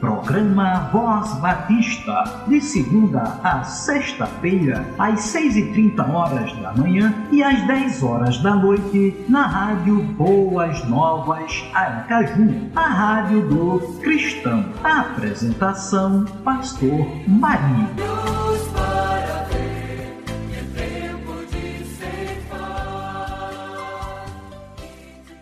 programa Voz Batista, de segunda a sexta-feira, às 6h30 horas da manhã e às 10 horas da noite, na Rádio Boas Novas Aracaju, a rádio do cristão. A apresentação, Pastor Marinho.